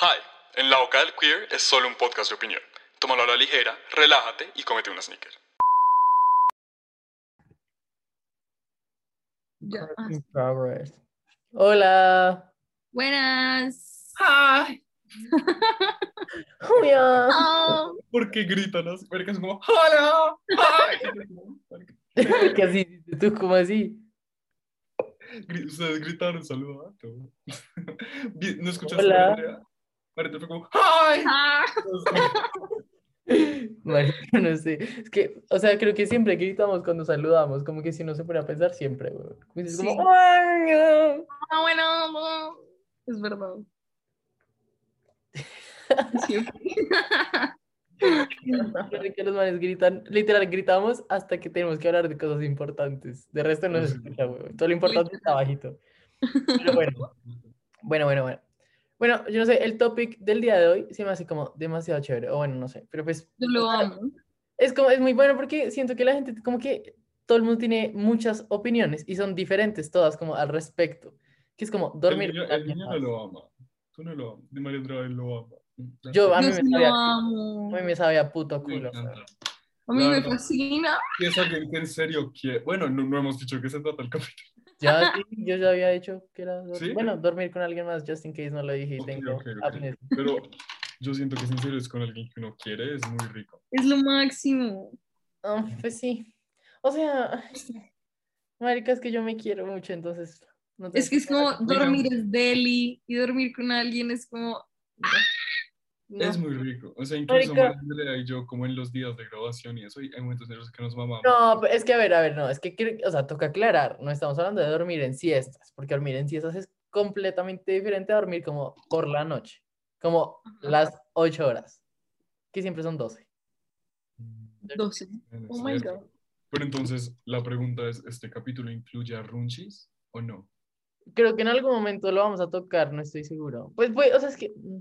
Hi, en La Boca del Queer es solo un podcast de opinión. Tómalo a la ligera, relájate y cómete una sneaker. Ya. In progress. Hola. Buenas. ¡Ay! Hola. Oh, ¿Por qué gritan así? Porque es como ¡Hola! ¿Qué así? ¿Tú cómo así? Ustedes gritaron saludando. Vi- ¿No escuchaste Hola. Marita fue como ¡Ay! ah. Marica, no sé. Es que, o sea, creo que siempre gritamos cuando saludamos, como que si no se pone a pensar siempre, güey. Como dices, como, Sí. "Ay, no". Ah, bueno, no. es verdad. Siempre. Creo que los manes gritan, literal, gritamos hasta que tenemos que hablar de cosas importantes. De resto no se escucha, güey. Todo lo importante está bajito. Pero bueno, bueno, bueno, bueno. Bueno, yo no sé, el topic del día de hoy se me hace como demasiado chévere, o bueno, no sé, pero pues Yo lo amo. es como, es muy bueno porque siento que la gente, como que todo el mundo tiene muchas opiniones y son diferentes todas como al respecto, que es como dormir. El el alguien niño más. lo ama. Tú no lo amas. De él lo ama. Yo, a mí me sabía- amo. A mí me sabía puto culo. A mí me fascina. Alguien que en serio quiere. Bueno, no, no hemos dicho que se trata el capítulo. Ya, sí, yo ya había dicho que era, dor- ¿Sí? bueno, dormir con alguien más, just in case no lo dije y Ok, tengo ok, ok. apnea. Pero yo siento que si en serio es con alguien que uno quiere, es muy rico. Es lo máximo. Ah, pues sí. O sea, marica, es que yo me quiero mucho, entonces. no Es que es como dormir es deli y dormir con alguien es como. No. Es muy rico. O sea, incluso y yo, como en los días de grabación y eso, y hay momentos en los que nos mamamos. No, pero es que a ver, a ver, no, es que, o sea, toca aclarar, no estamos hablando de dormir en siestas, porque dormir en siestas es completamente diferente a dormir como por la noche, como Ajá. las 8 horas, que siempre son 12. 12. Bueno, Oh my god. Pero entonces, la pregunta es, ¿este capítulo incluye a Runchis o no? Creo que en algún momento lo vamos a tocar, no estoy seguro. Pues, pues o sea, es que, mm,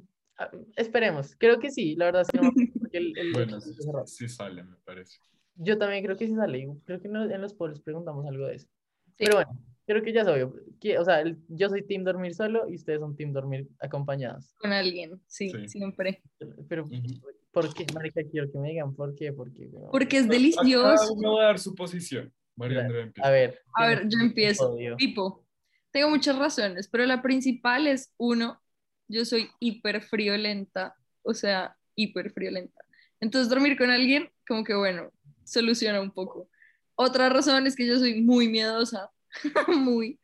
esperemos, creo que sí, la verdad es que no, el- el- Bueno, el- sí, sí sale, me parece. Yo también creo que sí sale, creo que en los polls preguntamos algo de eso. Sí. Pero bueno, creo que ya es obvio, que, o sea, el- yo soy team dormir solo y ustedes son team dormir acompañados. Con alguien, sí, Sí. siempre. Pero, Ujú. ¿por qué, marica? Quiero que me digan por qué, porque, weón. Porque es delicioso. uno va a dar su posición. María Andrea empieza. A ver. A ver, ¿quién- yo empiezo. Tipo, tengo muchas razones, pero la principal es, uno, yo soy hiper friolenta, o sea, hiper friolenta. Entonces, dormir con alguien, como que bueno, soluciona un poco. Otra razón es que yo soy muy miedosa, muy.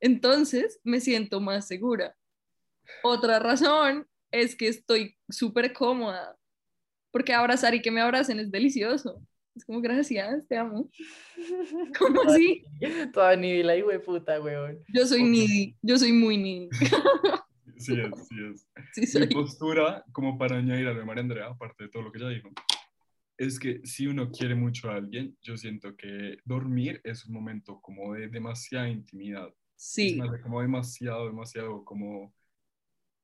Entonces, me siento más segura. Otra razón es que estoy súper cómoda, porque abrazar y que me abracen es delicioso. Es como, gracias, te amo. ¿Cómo así? Toda ni la hijo de puta, weón. Yo soy needy, yo soy muy needy. Sí es, sí es. Sí, Mi soy. postura, como para añadir a lo de María Andrea, aparte de todo lo que ella dijo, es que si uno quiere mucho a alguien, yo siento que dormir es un momento como de demasiada intimidad. Es Sí, más de como demasiado, demasiado como,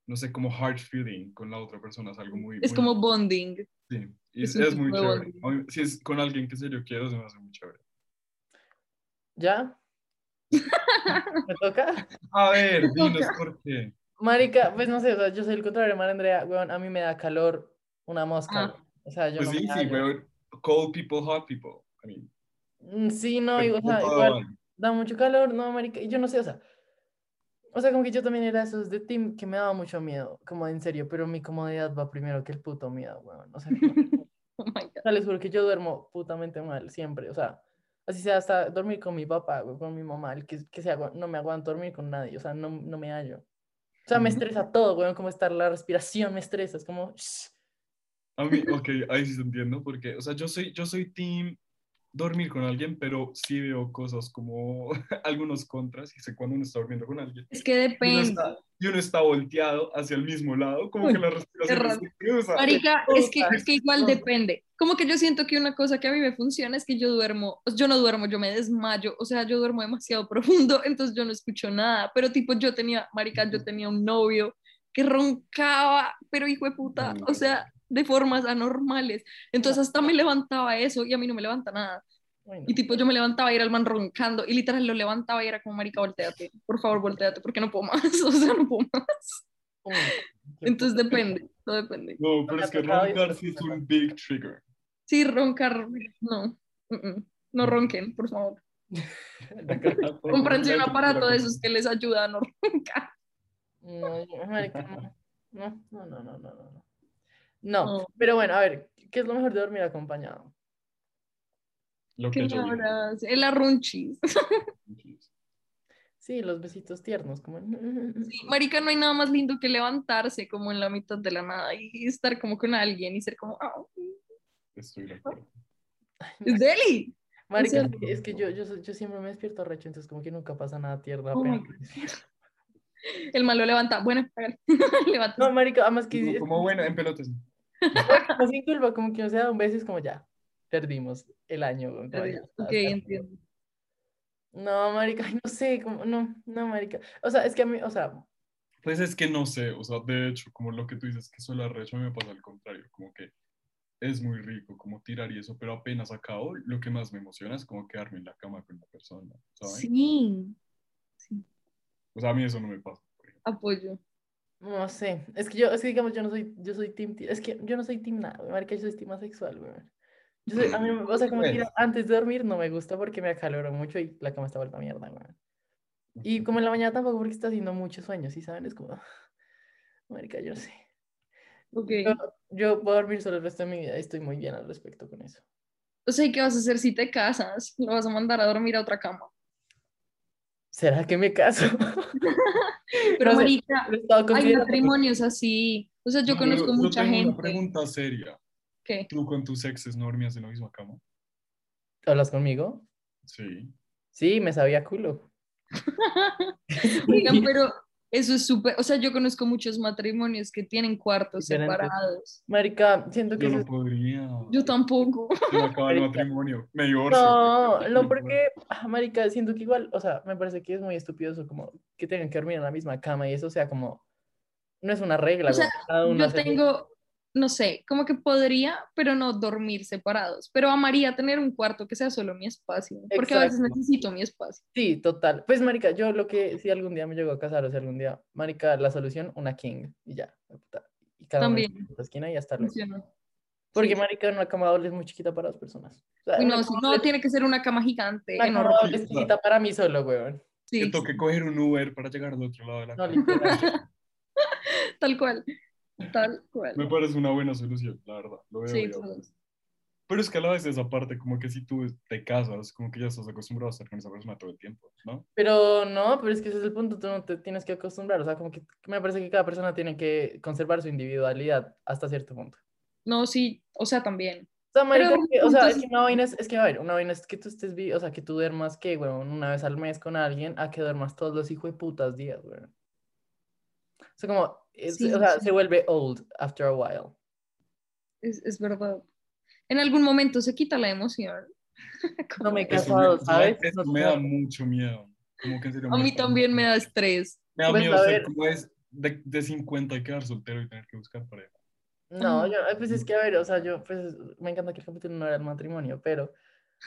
no sé, como hard feeling con la otra persona. Es algo muy... es muy- como bonding. Sí, y es es, es muy chévere. bonding. Si es con alguien que en serio quiero, se me hace muy chévere. ¿Ya? ¿Me toca? A ver, dinos por qué. Marica, pues no sé, o sea, yo soy el contrario María Andrea, weón, a mí me da calor una mosca, Ah. weón. O sea, yo Pues no sí, me sí, pero cold people, hot people. I mean, Mm, Sí, no, y- o sea, igual da mucho calor, no, marica, y yo no sé, o sea, o sea, como que yo también era esos de team que me daba mucho miedo, como en serio, pero mi comodidad va primero que el puto miedo, weón, o sea, como- Oh my God. o sea, les juro que yo duermo putamente mal, siempre, o sea, así sea hasta dormir con mi papá, güey, con mi mamá, el que, que sea, no me aguanto dormir con nadie, o sea, no, no me hallo. O sea, me estresa todo, weón, como estar la respiración, me estresa, es como, A mí, ok, ahí sí te entiendo, porque, o sea, yo soy, yo soy team dormir con alguien, pero sí veo cosas como algunos contras, y sé cuando uno está durmiendo con alguien. Es que uno, depende. está, y uno está volteado hacia el mismo lado, como Uy, que la respiración se cruza. Marica, es que, es que igual depende. Como que yo siento que una cosa que a mí me funciona es que yo duermo, yo no duermo, yo me desmayo, o sea, yo duermo demasiado profundo, entonces yo no escucho nada, pero tipo yo tenía, marica, yo tenía un novio que roncaba, pero hijo de puta, o sea, de formas anormales. Entonces hasta me levantaba eso y a mí no me levanta nada. Uy, no. Y tipo, yo me levantaba y era el man roncando. Y literal lo levantaba y era como, marica, volteate. Por favor, volteate, porque no puedo más. O sea, no puedo más. Qué Entonces depende, todo depende. No, pero es que roncar sí es un big trigger. Sí, roncar, no. No ronquen, por favor. Cómprense un aparato de esos que les ayuda a no roncar. No, yo- marica, no. No, no, no, no, no, no, no. No, No. pero bueno, a ver, ¿qué es lo mejor de dormir acompañado? Lo Qué que yo. El arrunchis. Sí, los besitos tiernos, como... Sí, marica, no hay nada más lindo que levantarse como en la mitad de la nada y estar como con alguien y ser como, ah, Estoy de acuerdo. es Deli. Marica, sea, es que- es que yo, yo, soy- yo siempre me despierto recho, entonces como que nunca pasa nada tierno Oh. El malo levanta. Bueno. Levanta. No, marica, además que... Como bueno, en pelotas. como sin culpa, como que no se da un beso, es como ya, perdimos el año. está, Ok, entiendo. No, marica, ay, no sé, como, no, no, marica. O sea, es que a mí, o sea, Pues es que no sé, o sea, de hecho, como lo que tú dices, que suele arrecho, a mí me pasa al contrario, como que es muy rico como tirar y eso, pero apenas acabo, lo que más me emociona es como quedarme en la cama con la persona, ¿sabes? Sí. Sí, O sea, a mí eso no me pasa. apoyo. no sé, es que yo, es que digamos, yo no soy, yo soy team, es que yo no soy team nada, güey, marica, yo soy team asexual, güey. Yo soy, a mí, o sea, como que antes de dormir no me gusta porque me acaloro mucho y la cama está vuelta a mierda, güey. Y como en la mañana tampoco porque está haciendo mucho sueño, ¿sí saben? Es como, marica, yo no sé. Ok. Yo, yo voy a dormir solo el resto de mi vida y estoy muy bien al respecto con eso. O sea, ¿y qué vas a hacer si te casas? ¿Lo vas a mandar a dormir a otra cama? ¿Será que me caso? Pero, No sé, marica, hay matrimonios así. O sea, yo No, conozco yo mucha tengo gente. Una pregunta seria. ¿Qué? ¿Tú con tus exes no dormías en la misma cama? ¿Hablas conmigo? Sí. Sí, me sabía culo. Oigan, pero eso es súper. O sea, yo conozco muchos matrimonios que tienen cuartos separados. Marica, siento que Yo no es- podría. Yo tampoco. Me acaba el matrimonio. Me divorcio. No, no, porque, ah, marica, siento que igual, o sea, me parece que es muy estúpido eso, como que tengan que dormir en la misma cama y eso, sea, como, no es una regla, O sea, güey, cada uno Yo hace- tengo, no sé, como que podría, pero no dormir separados. Pero amaría tener un cuarto que sea solo mi espacio. Porque a veces Exacto. necesito mi espacio. Sí, total. Pues, marica, yo lo que, si algún día me llego a casar, o si algún día, marica, la solución, una king, y ya, puta, y cada uno en También. su esquina y hasta luego. Funciona. Porque, Sí. marica, una cama doble es muy chiquita para dos personas. O sea, Uy, no, cama no, doble- tiene que ser una cama gigante, una cama enorme. doble es chiquita para mí solo, weón. Sí, Que toque coger un Uber para llegar al otro lado de la No, cama. tal cual. Tal cual. Me parece una buena solución, la verdad. Lo veo Sí, bien. todos. Pero es que a la vez esa parte, como que si tú te casas, como que ya estás acostumbrado a estar con esa persona todo el tiempo, ¿no? Pero no, pero es que ese es el punto, tú no te tienes que acostumbrar, o sea, como que me parece que cada persona tiene que conservar su individualidad hasta cierto punto. No, sí, o sea, también. O sea, marica, Pero es que- o sea, puntos- es que una vaina es, es que, a ver, una vaina es que tú estés, o sea, que tú duermas, que, weón, una vez al mes con alguien, a que duermas todos los hijos de putas días, weón. O sea, como, es- Sí, o sea, sí. se vuelve old after a while. Es, es verdad. En algún momento se quita la emoción. No me he casado, me- ¿sabes? Eso me da mucho miedo. Como que A mí también me da estrés. Me da Pues, miedo ser como es de, de 50 y quedar soltero y tener que buscar pareja. No, Ajá. yo, pues es que, a ver, o sea, yo, pues, me encanta que el capítulo no era el matrimonio, pero,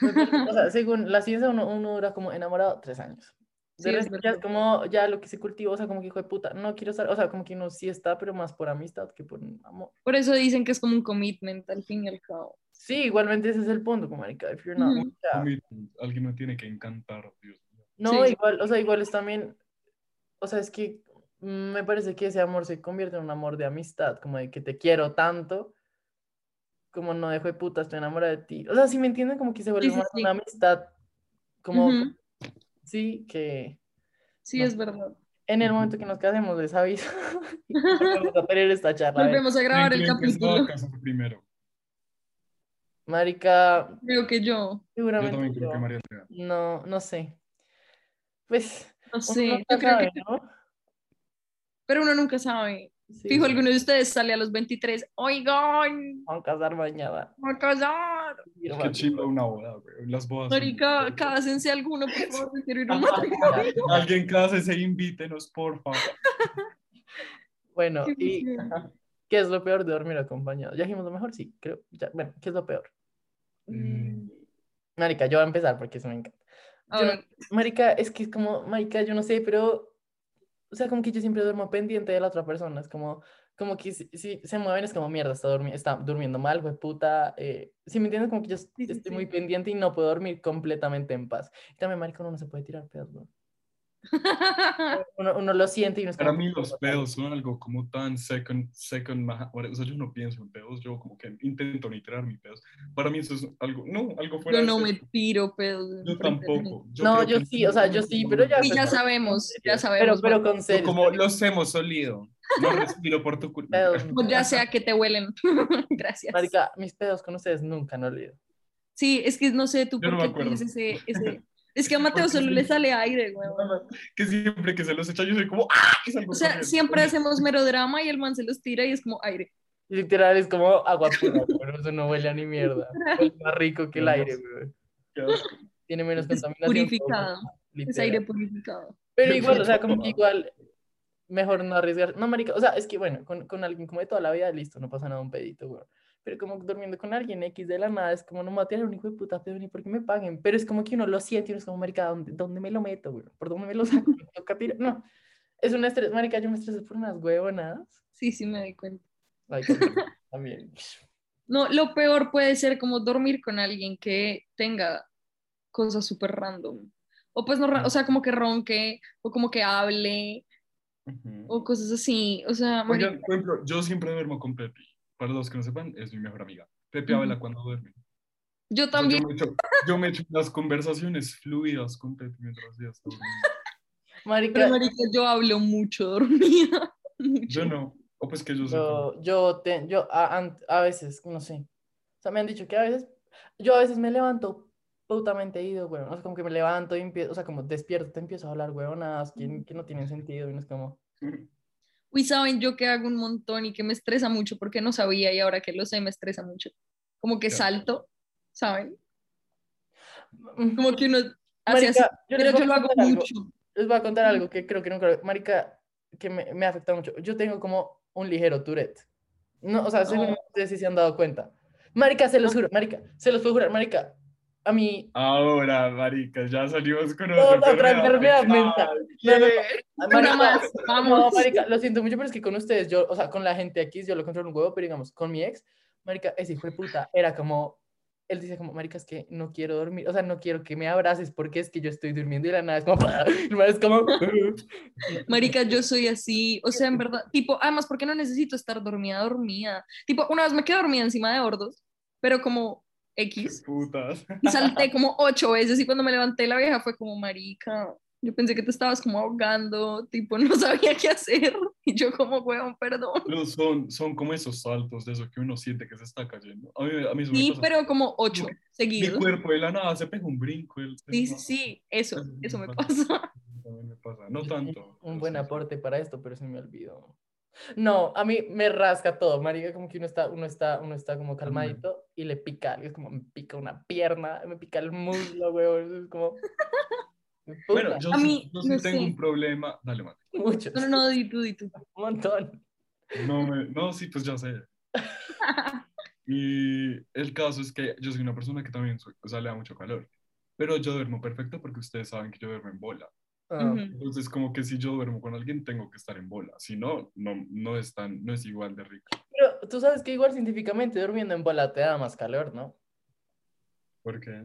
parece- o sea, según la ciencia, uno, uno dura como enamorado tres años. De Sí, resto, ya es como, ya lo que se cultiva, o sea, como que hijo de puta, no quiero estar, o sea, como que uno sí está, pero más por amistad que por amor. Por eso dicen que es como un commitment al fin y al cabo. Sí, igualmente ese es el punto, como marica, if you're not, Commitment. Alguien me tiene que encantar, Dios mío. no, Sí. igual, o sea, igual es también, o sea, es que mm, me parece que ese amor se convierte en un amor de amistad, como de que te quiero tanto, como no dejo de puta, estoy enamorada de ti. O sea, si me entienden, como que se vuelve sí, sí. una amistad, como. Sí, que Sí, No. es verdad. en el momento que nos casemos les aviso volvemos a tener esta charla. Volvemos a grabar el ¿Quién creen que se va a capítulo. primero? Marica, Creo que yo. Yo seguramente también creo que yo. María Andrea. No, no sé. Pues, No sé. Yo creo sabe, que. ¿no? Pero uno nunca sabe. Sí, Fijo, alguno de ustedes sale a los 23. Oigan, Vamos a casar mañana. a casar. Qué chimba una boda, güey. Las bodas. son- Marica, cásense alguno, por favor. Quiero ir a un matrimonio. Alguien cásese, invítenos, por favor. Bueno, Qué y ¿qué es lo peor de dormir acompañado? Ya dijimos lo mejor, sí, creo. Ya, bueno, ¿qué es lo peor? Mm, Marica, yo voy a empezar porque eso me encanta. Yo marica, es que es como, marica, yo no sé, pero o sea, como que yo siempre duermo pendiente de la otra persona, es como, como que si, si se mueven es como mierda, está, durmi está durmiendo mal, fue puta, eh, si me entiendes, como que yo sí, estoy muy pendiente y no puedo dormir completamente en paz. Y también, marico, uno no se puede tirar pedos, weón. Uno, uno lo siente y uno es Para mí los pedos son algo como tan second, second, o sea, yo no pienso en pedos, yo como que intento ni tirar mis pedos. Para mí eso es algo, no, algo fuera Yo de no me tiro pedos. Yo tampoco. gente. No, yo sí, o sea, yo sí, pero ya- Y ya sabemos, ya pero, sabemos. pero bueno, con serio. como los hemos olido. No respiro por tu culpa. pedos, pues ya sea que te huelen. Gracias. Marica, mis pedos con ustedes nunca han olido. Sí, es que no sé tú Yo por no qué tienes ese, ese... Es que a Mateo solo le sale aire, güey. Que siempre que se los echa yo soy como ¡ah! O sea, corriendo. siempre hacemos melodrama y el man se los tira y es como aire. Literal, es como agua pura, pero eso no huele a ni mierda. Es más rico que el aire, güey. Tiene menos Es contaminación. purificado. Es aire purificado. Pero igual, o sea, como que igual, mejor no arriesgar. No, marica, o sea, es que bueno, con, con alguien como de toda la vida, listo, no pasa nada, un pedito, güey. Pero como durmiendo con alguien X de la nada, es como no me va a tirar un hijo de puta pedo ni porque me paguen. Pero es como que uno lo siente y uno es como, marica, ¿dónde, dónde me lo meto, güey? ¿Por dónde me lo saco? ¿Me toca tirar? No. Es un estrés, marica, yo me estreso por unas huevonadas. Sí, sí me doy cuenta. Ay, también. No, lo peor puede ser como dormir con alguien que tenga cosas súper random. O pues no, o sea, como que ronque, o como que hable, Ujú. o cosas así. O sea, marica, Oigan, por ejemplo, yo siempre duermo con Pepi. Para los que no sepan, es mi mejor amiga. Ujú. habla cuando duerme. yo O sea, también. Yo me, echo, yo me echo unas conversaciones fluidas con Pepi mientras ella está durmiendo. Marica, Pero, marica, yo hablo mucho dormida. mucho. Yo no. O pues que yo sé. Yo, yo, te, yo a, a veces, no sé. O sea, me han dicho que a veces, yo a veces me levanto putamente ido, güey. O sea, como que me levanto y empiezo, o sea, como despierto, te empiezo a hablar, huevonadas que, que no tienen sentido. Y no es como, Uy, saben yo que hago un montón y que me estresa mucho porque no sabía y ahora que lo sé me estresa mucho. Como que salto, ¿saben? Como que uno hace así, yo les pero yo a lo hago contar algo. mucho. Les voy a contar algo que creo que nunca, marica, que me, me afecta mucho. Yo tengo como un ligero Tourette. No, o sea, según No. ustedes sí se han dado cuenta. Marica, se los juro, marica, se los puedo jurar, marica. A mí, Ahora, marica, ya salimos con Otra enfermedad mental. No, no, no. Marica, más, No, vamos. marica, lo siento mucho, pero es que con ustedes, yo, o sea, con la gente aquí, yo lo controlo un huevo, pero digamos, con mi ex, marica, ese hijo de puta, era como, él dice como, marica, es que no quiero dormir, o sea, no quiero que me abraces porque es que yo estoy durmiendo y la nada es como, es como, Marica, yo soy así, o sea, en verdad, tipo, además, porque no necesito estar dormida, dormida. Tipo, una vez me quedé dormida encima de bordos, pero como X, Putas. y salté como ocho veces y cuando me levanté la vieja fue como, marica, yo pensé que te estabas como ahogando, tipo, no sabía qué hacer, y yo como, weón, perdón. Pero son, son como esos saltos de eso que uno siente que se está cayendo. A mí, a mí Sí, pasa. pero como ocho Mi seguidos. cuerpo de la nada se pega un brinco. el- Sí, sí, sí, eso, Eso eso me me pasa. También me pasa. No tanto. Un buen aporte para esto, pero se me olvidó. No, a mí me rasca todo, marica, como que uno está, uno está, uno está como calmadito y le pica, algo, es como me pica una pierna, me pica el muslo, weón, es como... Bueno, yo A sí, mí, yo sí no tengo sé. un problema. Dale, Mati. muchos, No, no, no, di tú, di tú. un montón. No, me, no, sí, pues ya sé. Y el caso es que yo soy una persona que también soy- o sea, le da mucho calor. Pero yo duermo perfecto porque ustedes saben que yo duermo en bola. Ah. Entonces, como que si yo duermo con alguien, tengo que estar en bola. Si no, no, no, es, tan, no es igual de rico. Pero tú sabes que igual científicamente durmiendo en bola te da más calor, ¿no? ¿Por qué?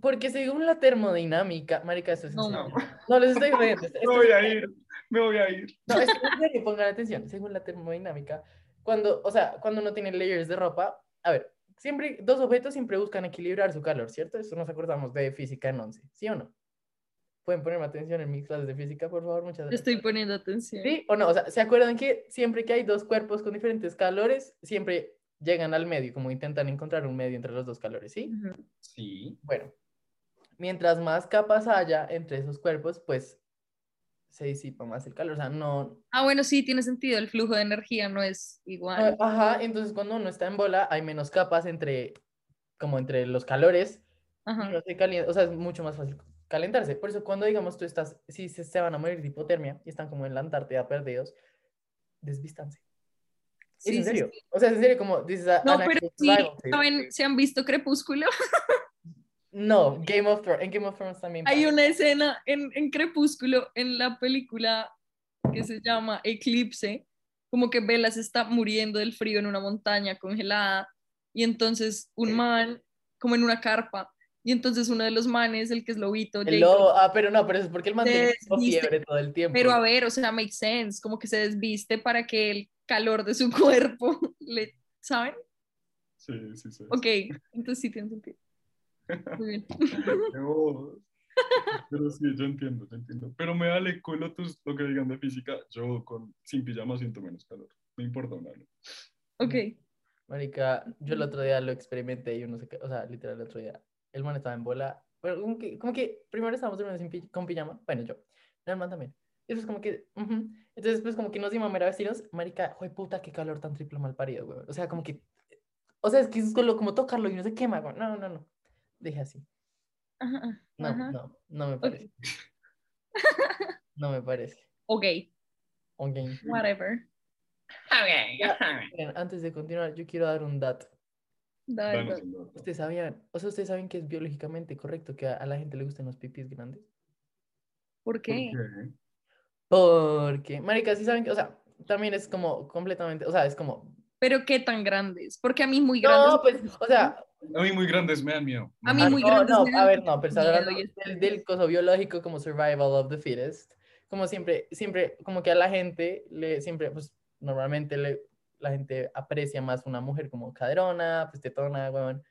Porque según la termodinámica, marica, esto es No, no. No, les estoy esto- Me esto voy es- a ir, me voy a ir. No, es que pongan atención. Según la termodinámica, cuando, o sea, cuando uno tiene layers de ropa, a ver, siempre, dos objetos siempre buscan equilibrar su calor, ¿cierto? Eso nos acordamos de física en 11, ¿sí o no? ¿Pueden ponerme atención en mis clases de física, por favor? Muchas gracias. Estoy poniendo atención. ¿Sí o no? O sea, ¿se acuerdan que siempre que hay dos cuerpos con diferentes calores, siempre llegan al medio, como intentan encontrar un medio entre los dos calores, ¿sí? Ujú. Sí. Bueno, mientras más capas haya entre esos cuerpos, pues se disipa más el calor. O sea, no, Ah, bueno, sí, tiene sentido. El flujo de energía no es igual. Ah, Ajá, entonces cuando uno está en bola hay menos capas entre, como entre los calores, Ajá. no se calienta, o sea, es mucho más fácil calentarse. Por eso cuando, digamos, tú estás, si se, se van a morir de hipotermia y están como en la Antártida perdidos, desvístanse. Es en serio. sí. O sea, es en serio, como dices, a- No, an pero sí. ¿saben? ¿Se han visto Crepúsculo? No, Game of Thrones. En Game of Thrones también. Hay pasa. una escena en, en Crepúsculo, en la película que se llama Eclipse, como que Bella se está muriendo del frío en una montaña congelada y entonces un man, como en una carpa, y entonces uno de los manes, el que es lobito, El Jacob, lobo. Ah, pero no, pero eso es porque el man Se tiene fiebre todo el tiempo. pero a ver, o sea, make sense, como que se desviste para que el calor de su cuerpo le, ¿saben? Sí, sí, sí. Ok, entonces sí tiene sentido. Muy bien. Pero sí, yo entiendo, yo entiendo. Pero me vale culo tus, lo que digan de física. Yo con, sin pijama siento menos calor. No importa un año. Ok, Marica, yo el otro día lo experimenté y yo no sé qué, o sea, literal el otro día, el man estaba en bola, pero como que, como que primero estábamos durmiendo pi- con pijama, bueno, yo, el man también, y después como que, ujú, entonces pues como que nos dimos a mera vestirnos, marica, joder puta, qué calor tan triple mal parido, güey, o sea, como que, o sea, es que es solo como tocarlo y no se quema, güey, no, no, no, dije así, Ajá, no, ajá. no, no me parece, no me parece, ok, ok. whatever. Ya, miren, antes de continuar, yo quiero dar un dato. Dale. un dato. ¿Ustedes sabían, o sea, ustedes saben que es biológicamente correcto que a, a la gente le gusten los pipis grandes? ¿Por ¿Por qué? qué? Porque, marica, sí saben que, o sea, también es como completamente, o sea, es como, Pero qué tan grandes, porque a mí muy grandes. no, pues, o sea, A mí muy grandes me dan miedo. A mí muy no, grandes no, me a dan ver, no, pero hablando del, del coso biológico como survival of the fittest, como siempre, siempre, como que a la gente le, siempre, pues, normalmente le, la gente aprecia más una mujer como caderona, pues, tetona, weón,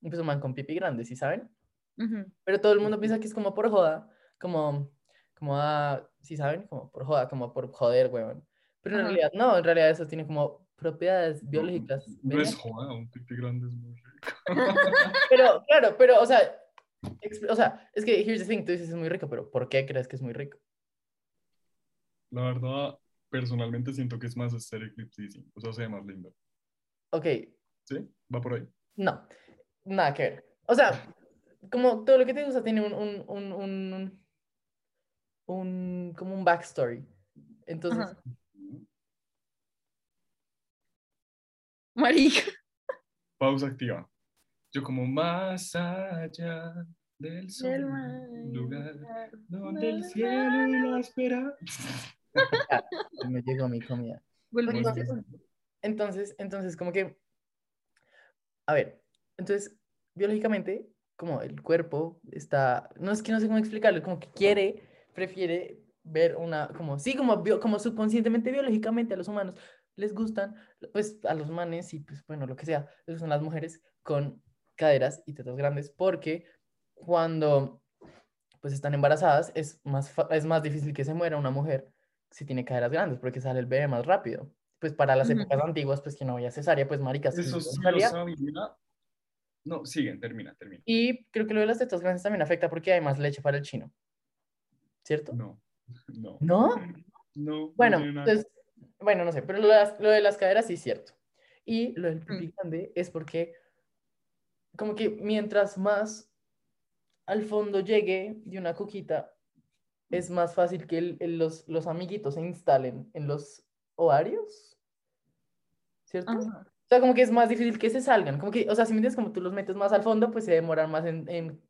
y pues un man con pipi grande, ¿sí saben? Ujú. Pero todo el mundo piensa que es como por joda, como, como, ah, ¿sí saben? Como por joda, como por joder, weón. Pero en Ajá. realidad, no, en realidad eso tiene como propiedades biológicas. No es benéficas. joda, un pipi grande es muy rico. Pero, claro, pero, o sea, o sea, es que, here's the thing, tú dices es muy rico, pero ¿por qué crees que es muy rico? La verdad, personalmente siento que es más aesthetically pleasing. O sea, se ve más lindo. Ok, ¿Sí? Va por ahí. no, nada que ver. O sea, como todo lo que te gusta tiene un, un, un, un, un- como un backstory. Entonces, Ajá. Marica. Pausa activa. Yo como más allá del sol, Del lugar donde el cielo y la espera. me llegó mi comida. Entonces, entonces, entonces, como que, a ver, entonces, biológicamente, como el cuerpo está, no es que no sé cómo explicarlo, como que quiere, prefiere ver una, como, sí, como, bio- como subconscientemente, biológicamente a los humanos les gustan, pues a los manes y pues bueno, lo que sea, les gustan las mujeres con caderas y tetas grandes, porque cuando pues están embarazadas es más, es más difícil que se muera una mujer si tiene caderas grandes, porque sale el bebé más rápido. Pues para las épocas antiguas, pues que no había cesárea, pues maricas. Eso sí, lo sabía. No, siguen, termina, termina. Y creo que lo de las tetas grandes también afecta porque hay más leche para el chino. ¿Cierto? No, no. ¿No? No. Bueno, no entonces, bueno, no sé, pero lo de las, lo de las caderas sí es cierto. Y lo del pipí grande es porque como que mientras más al fondo llegue de una coquita, es más fácil que el- el- los, los amiguitos se instalen en los ovarios. ¿Cierto? Ajá. O sea, como que es más difícil que se salgan. Como que, o sea, si me entiendes, como tú los metes más al fondo, pues se demoran más en, en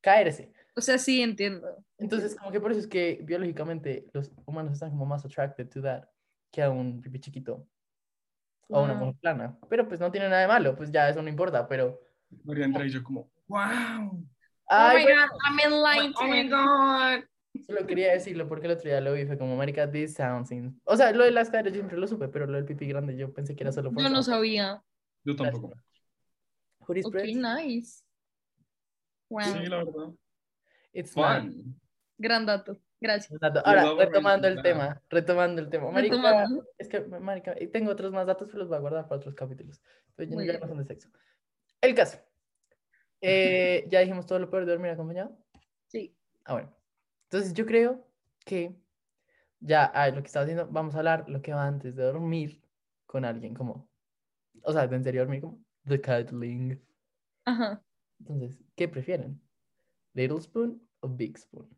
caerse. O sea, sí entiendo. Entonces, como que por eso es que biológicamente los humanos están como más attracted to that que a un pipí chiquito o a una mujer plana. Pero pues no tiene nada de malo, pues ya eso no importa, pero... María Andrea y yo como, wow. Ay, oh my bueno, god, I'm enlightened. Oh my god. Solo quería decirlo porque el otro día lo vi, fue como, marica, this sounds... in-". O sea, lo de las caderas yo siempre lo supe, pero lo del pipí grande yo pensé que era solo por... Yo no sabía. Yo tampoco. Ok, Jurisprudence, nice. Wow. Sí, la verdad. it's. Fun. Gran dato. Gracias. Dato. Yo Ahora, retomando el tema, retomando el tema. Marica, Retomando. es que, marica, y tengo otros más datos, pero los voy a guardar para otros capítulos. Pero ya, Muy ya no son de sexo. El caso. Eh, ya dijimos todo lo peor de dormir acompañado. Sí. Ah, bueno. Entonces yo creo que ya, lo que estaba diciendo, vamos a hablar lo que va antes de dormir con alguien, como, o sea, de en serio dormir, como, the cuddling. Ajá. Entonces, ¿qué prefieren? ¿Little spoon o big spoon?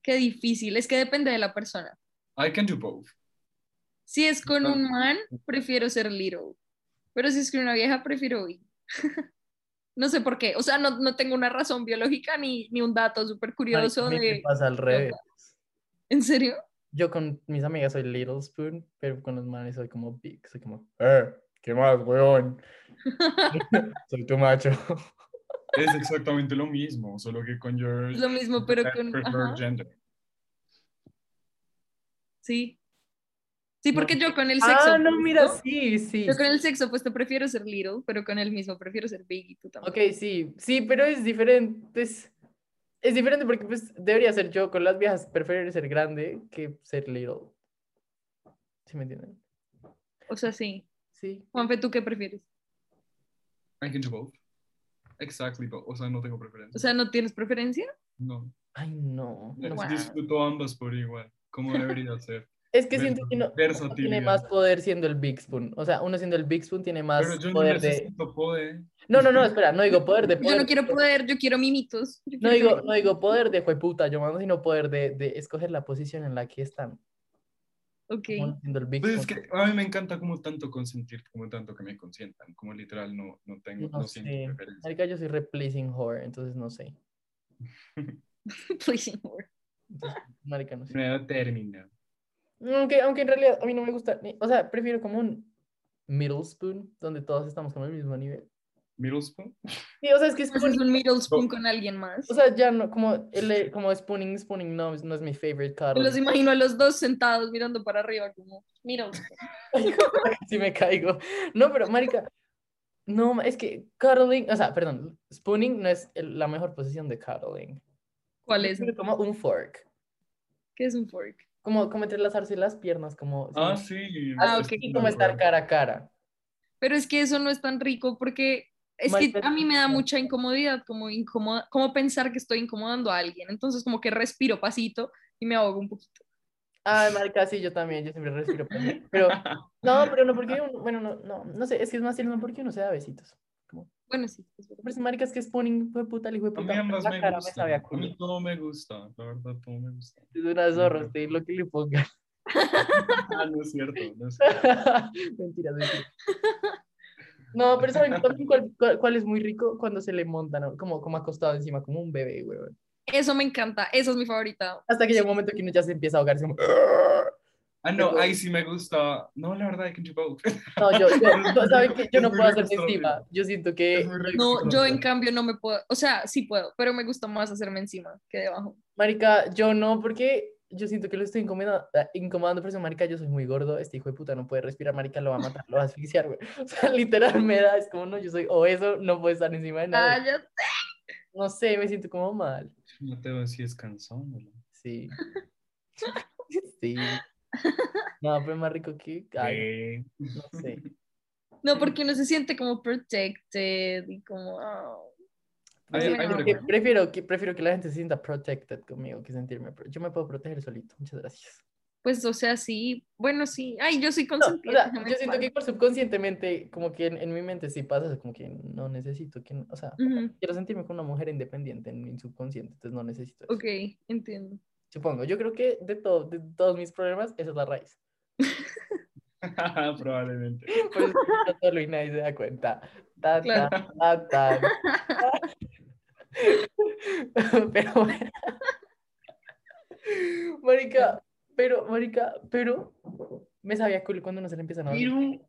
Qué difícil. Es que depende de la persona. I can do both. Si es con un man, prefiero ser little. Pero si es con una vieja, prefiero big. No sé por qué. O sea, no, no tengo una razón biológica ni, ni un dato súper curioso a mí me de... pasa al revés. ¿En serio? Yo con mis amigas soy Little Spoon, pero con los manes soy como Big. Soy como, eh, ¿qué más, weón? soy tu macho. Es exactamente lo mismo, solo que con your lo mismo, pero con... gender. sí. Sí, porque yo con el sexo... Ah, no, mira, opuesto- sí, sí. Yo con el sexo pues te prefiero ser little, pero con el mismo prefiero ser big y tú también. Ok, sí, sí, pero es diferente. Es, es diferente porque pues debería ser yo con las viejas, prefiero ser grande que ser little. ¿Sí me entienden? O sea, sí. Sí. Juanfe, ¿tú qué prefieres? I can do both. Exactly both. O sea, no tengo O preferencia. sea, ¿no tienes preferencia? no. Ay, no. Wow. Disfruto ambas por igual. Como debería ser. Es que siento que no, uno tiene más poder siendo el Big Spoon. O sea, uno siendo el Big Spoon tiene más Pero yo no poder de... poder. No, no, no, espera, no digo poder de Yo poder. no quiero poder, yo quiero mimitos. Yo No quiero digo, no digo poder de jueputa, yo mando, sino poder de, de escoger la posición en la que están. Ok. Uno siendo el Big Pues es que a mí me encanta como tanto consentir, como tanto que me consientan. Como literal no, no tengo, no, No siento sé. preferencia. Marica, yo soy replacing whore, entonces no sé. Pleasing word. Entonces, marica, no sé. Nuevo término. Aunque, aunque en realidad a mí no me gusta, ni- o sea, prefiero como un middle spoon, donde todos estamos como al mismo nivel. Middle spoon. Sí, o sea, es que Haces spooning, un middle spoon con alguien más. o sea, ya no, como, el, como spooning, spooning no, es- no es mi favorite Me los cuddle. imagino a los dos sentados mirando para arriba como middle spoon. Si me caigo. No, pero marica, no, es que cuddling, o sea, perdón, spooning no es el- la mejor posición de cuddling. ¿Cuál es? Como un fork, ¿Qué es un fork? Como, como entrelazarse las piernas, como, Ah, sí, sí. Ah, estoy ok. y como estar cara a cara. Pero es que eso no es tan rico porque es Marica, que a mí me da mucha incomodidad, como incomoda, como pensar que estoy incomodando a alguien. Entonces como que respiro pasito y me ahogo un poquito. Ay, marica, sí, yo también, yo siempre respiro. Pero, no, pero no, porque, bueno, no, no, no sé, es que es más tierno porque uno se da besitos. Bueno, sí. Pero marica, es que spooning, fue puta, el hijo de A mí puta, ambas la me cara me gustan. sabe a mí todo me gusta, la verdad, todo me gusta. Es una zorra, usted, lo que le ponga. Ah, no es cierto, no es cierto. Mentiras, mentiras. No, pero ¿saben también cuál, cuál, cuál es muy rico? Cuando se le monta, ¿no? Como, como acostado encima, como un bebé, weón. Eso me encanta, esa es mi favorita. Hasta que llega un momento que uno ya se empieza a ahogar, como... Ah, no, ahí sí me gusta. No, la verdad, I can do both. No, yo, yo, no, ¿saben qué? Yo Es no puedo estar encima. Yo siento que... Es No, yo en cambio no me puedo, o sea, sí puedo, pero me gusta más hacerme encima que debajo. Marica, yo no, porque yo siento que lo estoy incomodando, incomodando por eso, marica, yo soy muy gordo, este hijo de puta no puede respirar, marica, lo va a matar, lo va a asfixiar, güey. O sea, literal me da, es como, no, yo soy obeso, no puedo estar encima de nada. Ah, ya- No sé, me siento como mal. Mateo sí es cansado. ¿no? Sí. Sí. No, pero más rico que, ay, no sé. No, porque uno se siente como protected y como... oh. Una- Que prefiero, que prefiero que la gente se sienta protected conmigo que sentirme, yo me puedo proteger solito, muchas gracias. Pues, o sea, sí, bueno, sí. Ay, yo soy No, o consentida. sea, yo siento en que por subconscientemente, como que en, en mi mente sí pasa, como que no necesito que, o sea, paz. Ujú, quiero sentirme como una mujer independiente en mi subconsciente, entonces no necesito eso. Ok, entiendo. Supongo, yo creo que de, todo, de todos mis problemas, esa es la raíz. Probablemente. Yo solo y nadie se da cuenta. Ta, Claro. ta, ta, ta. Pero bueno. Marica, pero, marica, pero me sabía cool cuando no se le empiezan a dormir.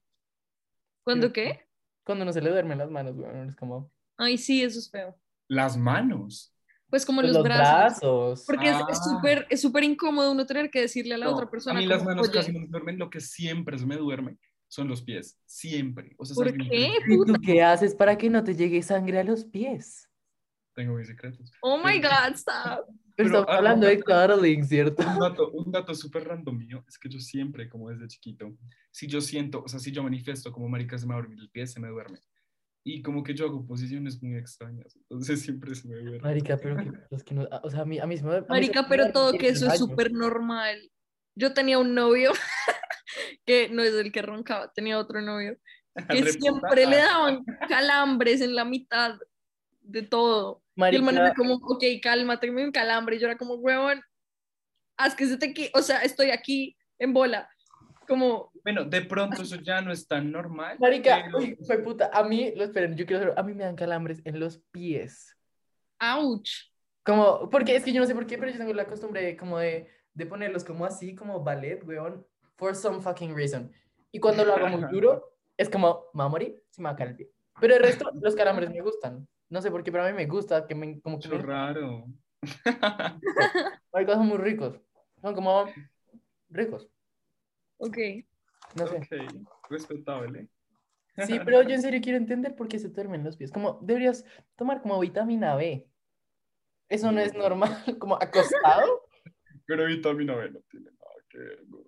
¿Cuándo qué? Cuando no se le duermen las manos, weón, es como Ay, sí, eso es feo. Las manos. Pues como Pues los, brazos. Porque es- es Ah. súper es súper incómodo uno tener que decirle a la No, otra persona. A mí las manos "Oye, casi no me duermen. Lo que siempre se me duerme son los pies. Siempre. O sea, ¿Por ¿sabes mi qué? ¿Y tú qué haces para que no te llegue sangre a los pies? Tengo mis secretos. Oh my God, stop. Pero Pero, estamos ah, hablando de cuddling, ¿cierto? Un dato, un dato súper random mío es que yo siempre, como desde chiquito, si yo siento, o sea, si yo manifiesto como marica se me va a dormir el pie, se me duerme. Y como que yo hago posiciones muy extrañas, entonces siempre se me duerme. Marica, pero que, los que no, o sea, a mí, a mí me a mí se Marica, me pero todo que el eso es súper normal. Yo tenía un novio que no es el que roncaba, tenía otro novio que siempre le daban calambres en la mitad de todo. Y el man era Marica, como, ok, cálmate, me un calambre. Y yo era como, huevón, haz que se te qui-". O sea, estoy aquí en bola. Como, Bueno, de pronto eso ya no es tan normal. Marica, pero- uy, fue puta. A mí, lo esperen, yo quiero saber, a mí me dan calambres en los pies. ouch. Como, porque es que yo no sé por qué, pero yo tengo la costumbre de, como de, de ponerlos como así, como ballet, weón, for some fucking reason. Y cuando lo hago muy duro, es como, me va a morir, se me va a caer el pie. Pero el resto, los calambres me gustan. No sé por qué, pero a mí me gusta que me, como que raro. Marica, son muy ricos. Son como ricos. Ok. No sé. Ok, respetable. Sí, pero yo en serio quiero entender por qué se duermen los pies. Como deberías tomar como vitamina B. Eso no es normal, como acostado. Pero vitamina B no tiene nada que ver. ¿no?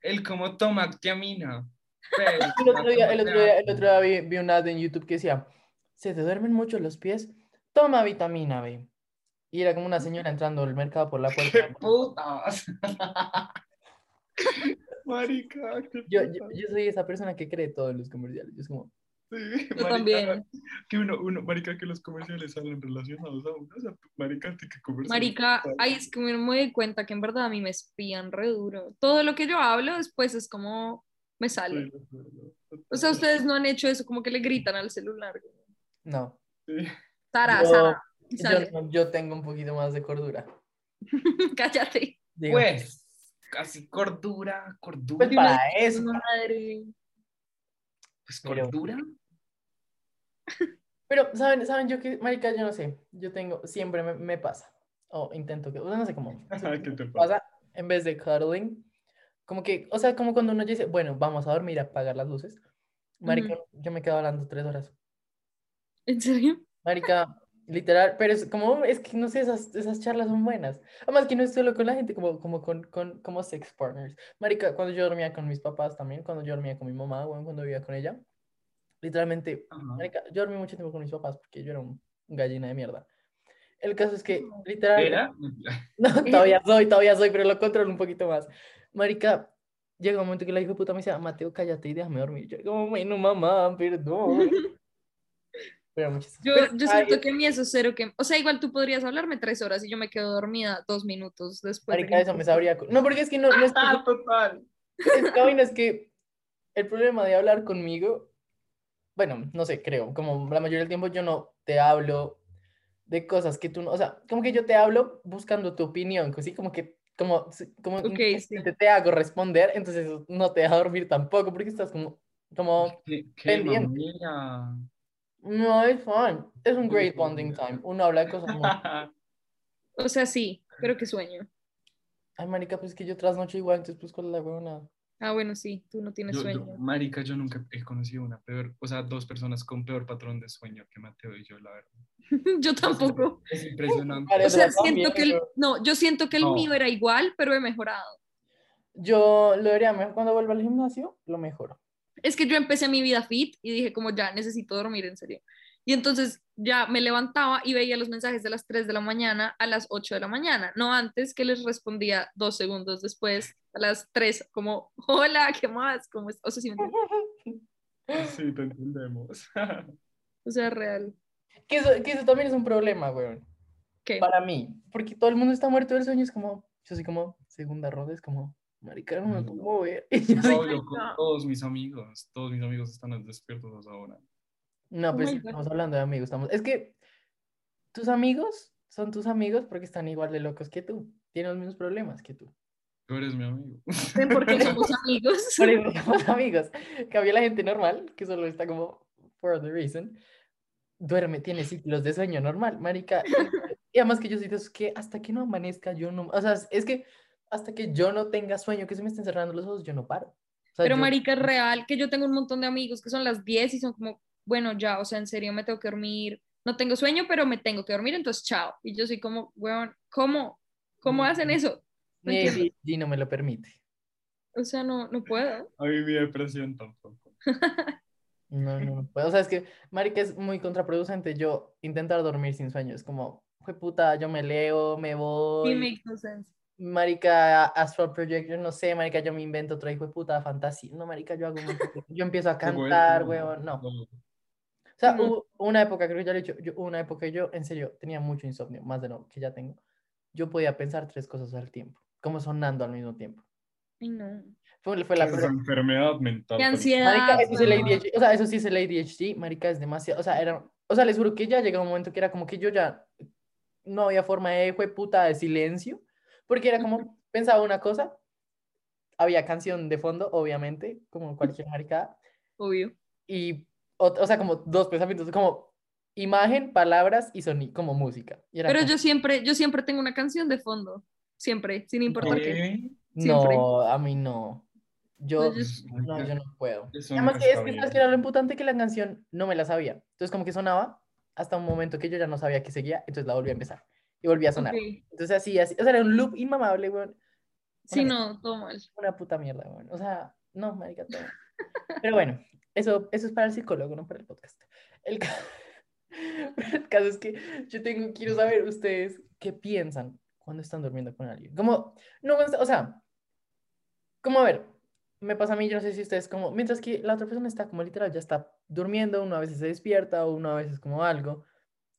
Él como toma tiamina. Pero, El otro día, el otro día, el otro día vi, vi un ad en YouTube que decía, se te duermen mucho los pies, toma vitamina B. Y era como una señora entrando al mercado por la puerta. Putas. Marica, qué Yo, yo, yo soy esa persona que cree todo en los comerciales. Yo es como, Sí, Yo marica, también. Que uno, uno, marica, que los comerciales salen relacionados a uno. O sea, marica, ¿de qué comercial? Marica, ahí es que me doy cuenta que en verdad a mí me espían re duro. Todo lo que yo hablo después es como me sale. Sí, O sea, ustedes no han hecho eso, como que le gritan al celular. no. Sí. Sara, Yo- Sara. Yo, yo tengo un poquito más de cordura. Cállate. Digo, Pues, casi cordura, cordura. pues para eso. Madre. Pues cordura. Pero, ¿saben, ¿saben yo que, marica, yo no sé, yo tengo, siempre me, me pasa, o intento que, o sea, no sé cómo, ¿Qué te pasa? pasa, en vez de cuddling, como que, o sea, como cuando uno dice, bueno, vamos a dormir, a apagar las luces, marica, yo me quedo hablando tres horas, ¿En serio? marica, literal, pero es como, es que, no sé, esas, esas charlas son buenas, además que no es solo con la gente, como, como con, con, como sex partners, marica, cuando yo dormía con mis papás también, cuando yo dormía con mi mamá, bueno, cuando vivía con ella, literalmente, Ajá. Marica, yo dormí mucho tiempo con mis papás porque yo era un gallina de mierda. El caso es que, literal, ¿Era? no, todavía soy, todavía soy, pero lo controlo un poquito más. Marica, llega un momento que la hijo de puta me dice, Mateo, cállate y déjame dormir. Yo, como, bueno, mamá, perdón. Pero muchas Yo, pero, yo ay, siento que a mí eso es cero que... O sea, igual tú podrías hablarme tres horas y yo me quedo dormida dos minutos después. de Marica, que- eso me sabría. No, porque es que no, no es que, Ah, total. es que, es que el problema de hablar conmigo, bueno, no sé, creo, como la mayoría del tiempo yo no te hablo de cosas que tú no, o sea, como que yo te hablo buscando tu opinión, así como que, como, como Ok, inconscientemente te hago responder, entonces no te deja dormir tampoco, porque estás como, como, ¿Qué, qué Pendiente. mamera. No, es fun, es un great bonding time, uno habla de cosas muy, O sea, sí, pero qué sueño. ay, marica, pues que yo trasnocho igual, entonces pues con la huevona. Ah, bueno, sí, tú no tienes Yo- yo- sueño. marica, yo nunca he conocido una peor, o sea, dos personas con peor patrón de sueño que Mateo y yo, la verdad. yo tampoco. Es impresionante. O sea, siento que el, no, yo siento que el No. mío era igual, pero he mejorado. Yo lo haría mejor cuando vuelva al gimnasio, lo mejoro. Es que yo empecé mi vida fit y dije como ya necesito dormir en serio. Y entonces ya me levantaba y veía los mensajes de las 3 de la mañana a las 8 de la mañana, no antes que les respondía dos segundos después a las 3 como, hola, ¿qué más? ¿Cómo es? O sea, sí me entiendes. Sí, te entendemos. O sea, real. Que eso, que eso también es un problema, weón. ¿Qué? Para mí, porque todo el mundo está muerto del sueño, es como, yo soy como, segunda ronda, es como, marica, no me puedo mover. Y yo soy- No, yo con todos mis amigos, todos mis amigos están despiertos ahora. no, Oh pues my God. estamos hablando de amigos, estamos, es que tus amigos son tus amigos porque están igual de locos que tú, tienen los mismos problemas que tú. Tú eres mi amigo. ¿Ven por qué somos amigos? Por eso somos amigos. Cambia la gente normal, que solo está como, for the reason, duerme, tiene ciclos de sueño normal, marica. Y además que yo soy de esos que hasta que no amanezca, yo no, o sea, es que hasta que yo no tenga sueño, que se me estén cerrando los ojos, yo no paro. O sea, Pero yo- marica, es real que yo tengo un montón de amigos que son las 10 y son como, bueno, ya, o sea, en serio me tengo que dormir. No tengo sueño, pero me tengo que dormir, entonces chao. Y yo soy como, weón, ¿cómo? ¿Cómo hacen eso? No. G no me lo permite. O sea, no, no puedo. A mí mi depresión tampoco. No, no, no puedo. O sea, es que, marica, es muy contraproducente yo intentar dormir sin sueño. Es como, fue puta, yo me leo, me voy. Sí, makes no sense. Marica, Astral Projection, no sé, marica, yo me invento otra hijo de puta fantasía. No, marica, yo hago de- Yo empiezo a cantar, weón, no. O sea, hubo una época, creo que ya lo he dicho, yo, una época que yo, en serio, tenía mucho insomnio, más de lo que ya tengo. Yo podía pensar tres cosas al tiempo, como sonando al mismo tiempo. Ay, no. Fue, fue la primera. enfermedad mental. Qué ansiedad. Marica, eso es el. ADHD, o sea, eso sí es el ADHD, marica, es demasiado, o sea, era, o sea, les juro que ya llegó un momento que era como que yo ya no había forma de puta de silencio, porque era como, pensaba una cosa, había canción de fondo, obviamente, como cualquier maricada, Obvio. y, o, o sea, como dos pensamientos, como imagen, palabras y sonido, como música. Y era Pero como, yo siempre, yo siempre tengo una canción de fondo. Siempre, sin importar qué. ¿Qué? siempre. no, a mí no. Yo, No, yo- Pues, no, yo no puedo. Además que es que sabes que era lo imputante que la canción no me la sabía. Entonces como que sonaba hasta un momento que yo ya no sabía que seguía, entonces la volví a empezar y volví a sonar. Ok. Entonces así, así, o sea, era un loop inmamable, weón. Sí, Una- no, todo mal. Una puta mierda, weón. O sea, no, marica, todo. Pero bueno, eso, eso es para el psicólogo, no para el podcast. El, ca- el caso es que yo tengo, quiero saber ustedes qué piensan cuando están durmiendo con alguien. Como, no, o sea, como a ver, me pasa a mí, yo no sé si ustedes como, mientras que la otra persona está como literal, ya está durmiendo, uno a veces se despierta o uno a veces como algo,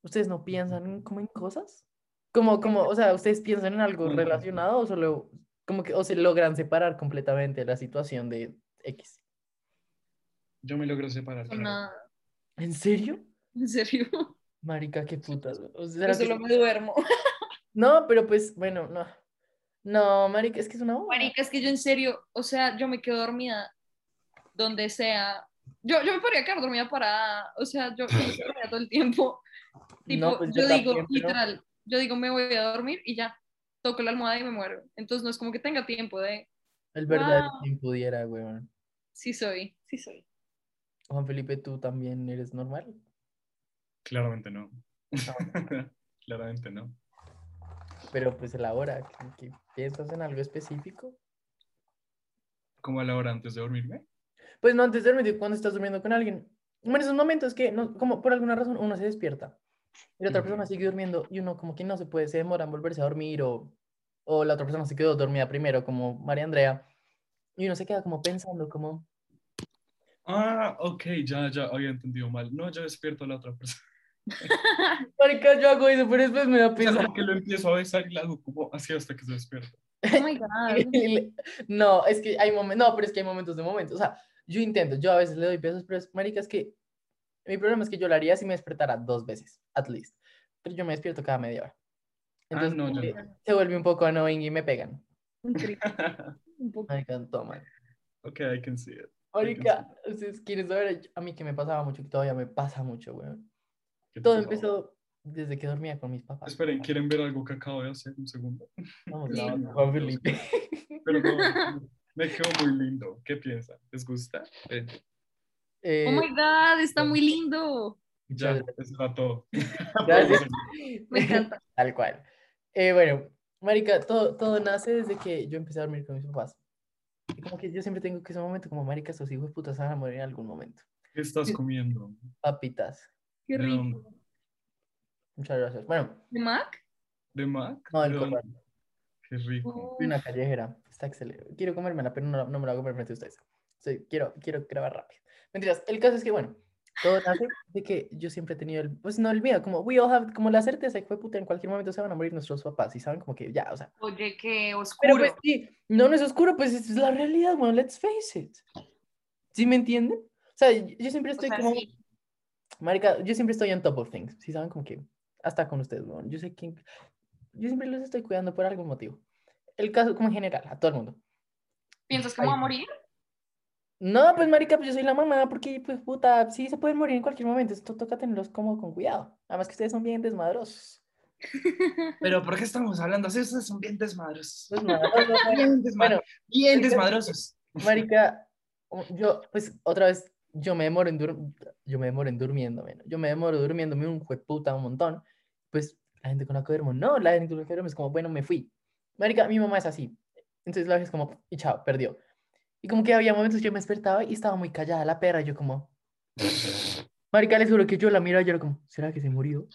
¿ustedes no piensan en- como en cosas? Como, como, o sea, ¿ustedes piensan en algo relacionado o solo, como que, o se logran separar completamente la situación de X? Yo me logro separar. ¿En serio? En serio. Marica, qué putas. güey. O sea, Yo ¿será que- solo me duermo. No, pero pues, bueno, no. No, marica, es que es una. Marica, es que yo en serio, o sea, yo me quedo dormida donde sea. Yo, yo me podría quedar dormida parada, o sea, yo, yo me quedo dormida todo el tiempo. Tipo, No, pues yo yo digo, también, pero- literal, yo digo, me voy a dormir y ya, toco la almohada y me muero. Entonces no es como que tenga tiempo de, El verdadero Wow. quien pudiera, weón. sí soy, sí soy. Juan Felipe, ¿tú también eres normal? Claramente no. Claramente no. Pero pues a la hora, ¿qué, qué piensas en algo específico? ¿Cómo a la hora antes de dormirme? Pues no, antes de dormir, cuando estás durmiendo con alguien. Bueno, esos momentos que, no, como por alguna razón, uno se despierta y la otra persona sigue durmiendo y uno como que no se puede, se demora en volverse a dormir o, o la otra persona se quedó dormida primero, como María Andrea, y uno se queda como pensando, como, Ah, ok, ya, ya, había entendido mal. No, yo despierto a la otra persona. marica, yo hago eso, pero después me da O sea, pena. como que lo empiezo a besar y lo hago como así hasta que se despierta. Oh my God. No, es que hay momentos, no, pero es que hay momentos de momentos. O sea, yo intento, yo a veces le doy besos, pero es, marica, es que mi problema es que yo lo haría si me despertara dos veces, at least. Pero yo me despierto cada media hora. Ah, Entonces, no, como yo que no. se vuelve un poco annoying y me pegan. Un poco. Marica, toma. ok, I can see it. Marica, ustedes quieren saber a mí que me pasaba mucho, que todavía me pasa mucho, weón. ¿Qué te Todo empezó desde que dormía con mis papás. Esperen, ¿quieren ver algo que acabo de hacer? Un segundo. Juan Felipe. Pero no, me quedó muy lindo. ¿Qué piensan? ¿Les gusta? Eh, Eh, Oh my God, está muy lindo. ya, Muchas eso era todo. Gracias. Me encanta. Tal cual. Eh, bueno, Marica, todo, todo nace desde que yo empecé a dormir con mis papás. Y como que yo siempre tengo que ese momento, como Marica, estos hijos de putas van a morir en algún momento. ¿Qué estás comiendo? Papitas. Qué ¿De rico. Muchas gracias. Bueno, ¿De Mac? ¿De Mac? no, el ¿De dónde? corral. Qué rico. Una callejera. Está excelente. Quiero comérmela, pero no, no me la voy a comer frente a ustedes. Sí, quiero, quiero grabar rápido. Mentiras. El caso es que, bueno, todo nace de que yo siempre he tenido el, pues no el miedo, como we all have, como la certeza que fue puta, en cualquier momento se van a morir nuestros papás y saben como que ya, o sea. Oye, qué Pero oscuro. pues sí, no, no es oscuro, pues es la realidad, bueno, let's face it. ¿Sí me entienden? O sea, yo siempre O estoy sea, como, sí. marica, yo siempre estoy on top of things, ¿sí saben como que hasta con ustedes, bueno, yo sé que, yo siempre los estoy cuidando por algún motivo. El caso, como en general, a todo el mundo. ¿Piensas que me voy a morir? No, pues marica, pues yo soy la mamá, porque pues puta, sí se pueden morir en cualquier momento, esto toca tenerlos como con cuidado. Además que ustedes son bien desmadrosos. Pero ¿por qué estamos hablando así? Ustedes son bien desmadrosos. Desmadrosos, Bien, desma- Bueno, bien marica- desmadrosos. Marica, o- yo, pues otra vez, yo me demoro en, dur yo me demoro en durmiendo, bueno, yo me demoro durmiéndome un puta un montón. Pues la gente con la que duermo, no, la gente con la que duermo es como, bueno, me fui. Marica, mi mamá es así. Entonces la es como, y chao, perdió. Y como que había momentos que yo me despertaba y estaba muy callada la perra, yo como, Marica, les juro que yo la miro y yo era como, ¿será que se murió?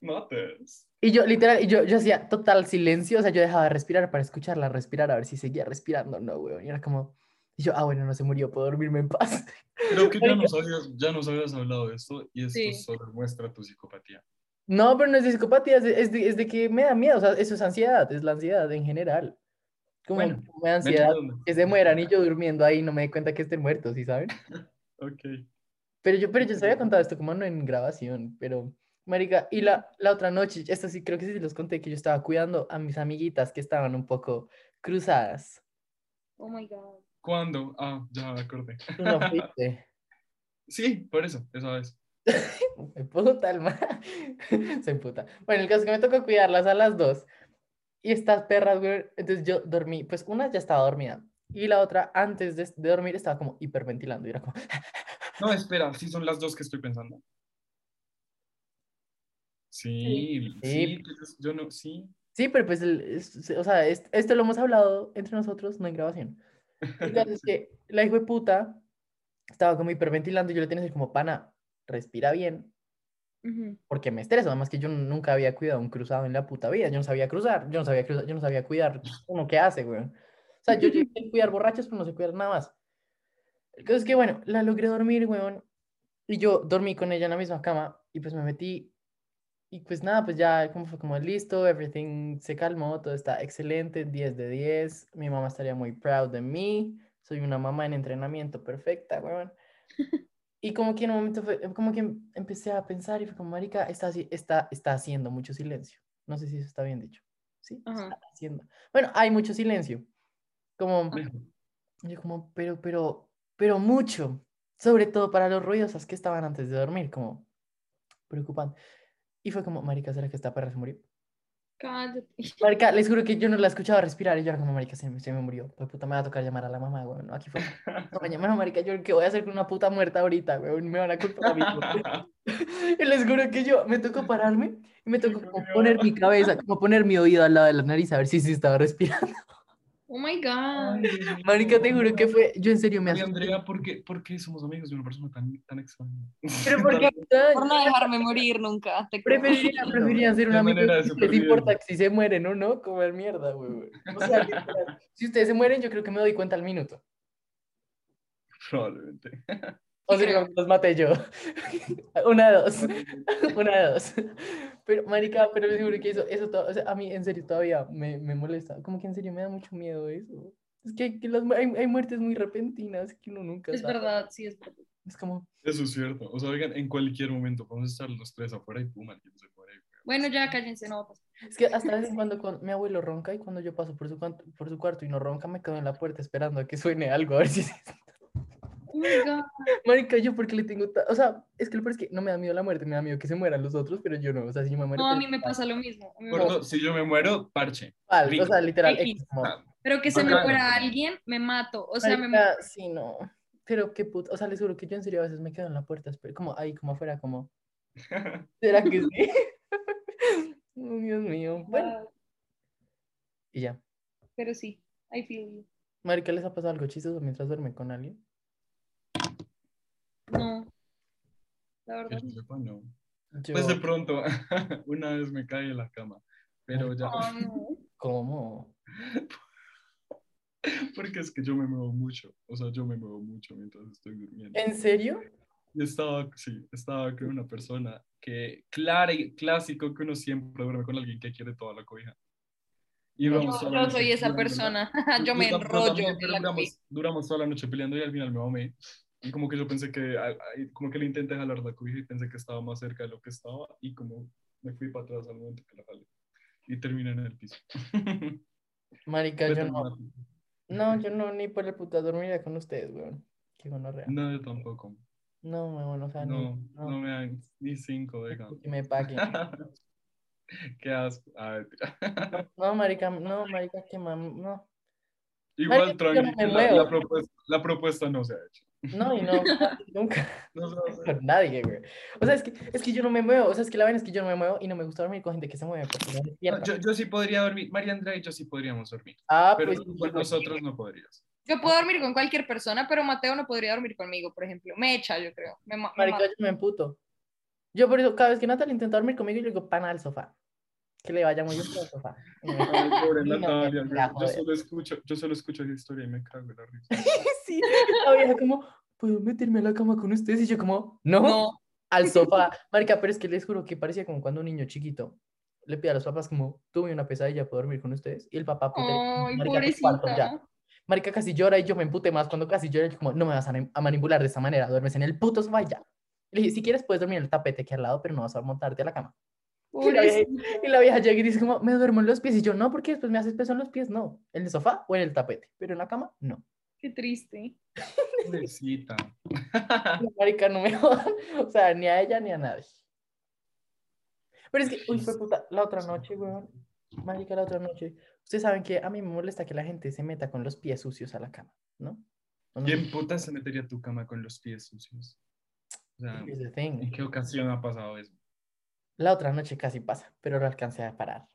Mates. Y yo, literal, yo, yo hacía total silencio, o sea, yo dejaba de respirar para escucharla respirar, a ver si seguía respirando, no, weón. Y era como, y yo, ah, bueno, no se murió, puedo dormirme en paz. Creo que ya nos, habías, ya nos habías hablado de esto y esto Sí. solo muestra tu psicopatía. No, pero no es de psicopatía, es de, es de, es de que me da miedo, o sea, eso es ansiedad, es la ansiedad en general. Como, Bueno, de ansiedad, que se mueran y yo durmiendo ahí no me di cuenta que estén muertos, ¿sí saben? Ok. Pero yo, pero yo se había contado esto como no en grabación, pero, marica, y la, la otra noche, esto sí creo que sí los conté, que yo estaba cuidando a mis amiguitas que estaban un poco cruzadas. Oh my God. ¿Cuándo? Ah, ya me acordé. Tú no fuiste. Sí, por eso, esa vez. Me puta el ma- Se puta. Bueno, el caso es que me tocó cuidarlas a las dos. Y estas perras, güey, entonces yo dormí, pues una ya estaba dormida. Y la otra, antes de, de dormir, estaba como hiperventilando. Y era como, No, espera, sí son las dos que estoy pensando. Sí, sí, Sí. pues, yo no, sí. sí, pero pues, el- es- o sea, es- esto lo hemos hablado entre nosotros, no en grabación. El caso es que la hijo de puta estaba como hiperventilando y yo le tenía que decir como, pana, respira bien, Porque me estreso. Además que yo nunca había cuidado un cruzado en la puta vida. Yo no sabía cruzar, yo no sabía cruzar, yo no sabía cuidar uno que hace, güey. O sea, yo sé cuidar borrachos, pero no sé cuidar nada más. El caso es que, bueno, la logré dormir, weón. Y yo dormí con ella en la misma cama y pues me metí. Y pues nada, pues ya como fue como listo, everything se calmó, todo está excelente, 10 de 10. Mi mamá estaría muy proud de mí. Soy una mamá en entrenamiento perfecta, weón. Y como que en un momento fue, como que em- empecé a pensar y fue como, marica, está, está, está haciendo mucho silencio. No sé si eso está bien dicho. Sí, Ajá. está haciendo. Bueno, hay mucho silencio. Como, yo como, pero, pero, pero mucho. Sobre todo para los ruidosas que estaban antes de dormir, como preocupante. Y fue como, marica, ¿será que esta perra se murió? Cállate. Marica, les juro que yo no la escuchaba respirar y yo era como, marica, se, me- se me murió. Pues puta, me va a tocar llamar a la mamá, güey. No, aquí fue. No, mañana, bueno, marica, yo qué voy a hacer con una puta muerta ahorita, güey. Me van a culpar a mí. y les juro que yo me tocó pararme y me tocó como poner mi cabeza, como poner mi oído al lado de la nariz a ver si sí estaba respirando. Oh my God. Marica, te juro que fue, yo en serio me asusté. Andrea, ¿por qué, por qué somos amigos de una persona tan, tan extraña? Pero porque Por no dejarme morir nunca. Te preferiría, preferiría ser un amigo manera de que les importa que si se mueren o no, comer mierda, güey. O sea, si ustedes se mueren, yo creo que me doy cuenta al minuto. Probablemente. O si no, los maté yo. Una de dos. Una de dos. Pero, marica, pero les juro que eso, eso to- o sea, a mí en serio todavía me, me molesta. Como que en serio me da mucho miedo eso. Es que, que las mu- hay, hay muertes muy repentinas que uno nunca Es sabe. verdad, sí, es verdad. Es como, Eso es cierto. O sea, oigan, en cualquier momento podemos estar los tres afuera y pum, alguien se muere. Bueno, ya cállense, no va a pasar. es que hasta vez en cuando, cuando mi abuelo ronca y cuando yo paso por su, por su cuarto y no ronca, me quedo en la puerta esperando a que suene algo, a ver si se... Oh. Marica, yo porque le tengo... O sea, es que lo peor es que no me da miedo la muerte, me da miedo que se mueran los otros, pero yo no. O sea, si yo me muero... No, a pues, mí me pasa lo mismo. me dos, si yo me muero, parche. Igual, o sea, literal, X. X, como, Pero que se me Bacano. muera alguien, me mato. O sea, me Marica, mato. sí, no. Pero qué puta, o sea, les juro que yo en serio a veces me quedo en la puerta, como ahí, como afuera, como, ¿será que sí? Oh, Dios mío. Bueno, y ya. Pero sí, I feel you. Marica, ¿les ha pasado algo chistoso mientras duermen con alguien? No. La Que verdad. yo sepa, no. Yo, Pues de pronto, una vez me caí en la cama. Pero ya. Oh, no. ¿cómo? Porque es que yo me muevo mucho. O sea, yo me muevo mucho mientras estoy durmiendo. ¿En serio? Y estaba, sí, estaba con una persona que, claro, y clásico que uno siempre duerme con alguien que quiere toda la cobija. Y Yo- duramos Yo, yo soy esa persona. Yo me enrollo en la duramos, duramos toda la noche peleando y al final me mamé. Y como que yo pensé que, como que le intenté jalar la cobija y pensé que estaba más cerca de lo que estaba y como me fui para atrás al momento que la jalé. Y terminé en el piso. Marica, yo no. No, yo no, ni por el puta dormiría con ustedes, weón. Qué gonorrea. No, yo tampoco. No, weón, o sea, ni, No, no, no me dan ni cinco, venga. que me paguen. Qué asco. A ver, No, marica, no, marica, qué mam, no. Igual, Marica, no propuesta, la propuesta no se ha hecho. No, y no, nunca. No a hacer. Con nadie, güey. O sea, es que, es que yo no me muevo. O sea, es que la vaina es que yo no me muevo y no me gusta dormir con gente que se mueve me. Yo, yo sí podría dormir. María Andrea y yo sí podríamos dormir. ah, Pero pues. con nosotros no podrías. Yo puedo dormir con cualquier persona, pero Mateo no podría dormir conmigo, por ejemplo. Me echa, yo creo. Me, me Marica, yo me emputo. Yo por eso, cada vez que Natalia intenta dormir conmigo, yo le digo, pana al sofá. Que le vaya muy bien al sofá. Ay, pobre no, Natalia, yo solo escucho, yo solo escucho esa historia y me cago en la risa. Sí, la vieja como, ¿puedo meterme a la cama con ustedes? Y yo como, no, No. al sofá. Marica, pero es que les juro que parecía como cuando un niño chiquito le pide a los papás como, tuve una pesadilla, ¿puedo dormir con ustedes? Y el papá, puta, Ay, marica, tu cuarto, ya. Marica casi llora y yo me emputé más cuando casi llora. y yo como, no me vas a, a manipular de esta manera, duermes en el puto sofá ya. Le dije, si quieres puedes dormir en el tapete que al lado, pero no vas a montarte a la cama. Y la, vieja, y la vieja llega y dice como, me duermo en los pies. Y yo, no, porque después me haces peso en los pies. No, en el sofá o en el tapete, pero en la cama, no. Qué triste. Pobrecita. Marica, no me jodan. O sea, ni a ella ni a nadie. Pero es que, uy, fue puta, la otra noche, weón. Marica, la otra noche. Ustedes saben que a mí me molesta que la gente se meta con los pies sucios a la cama, ¿no? ¿Quién puta se metería a tu cama con los pies sucios? O sea, thing. ¿en qué ocasión ha pasado eso? La otra noche casi pasa, pero lo alcancé a parar.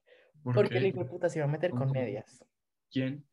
¿Por Porque el hijo de puta se iba a meter con medias. ¿Quién?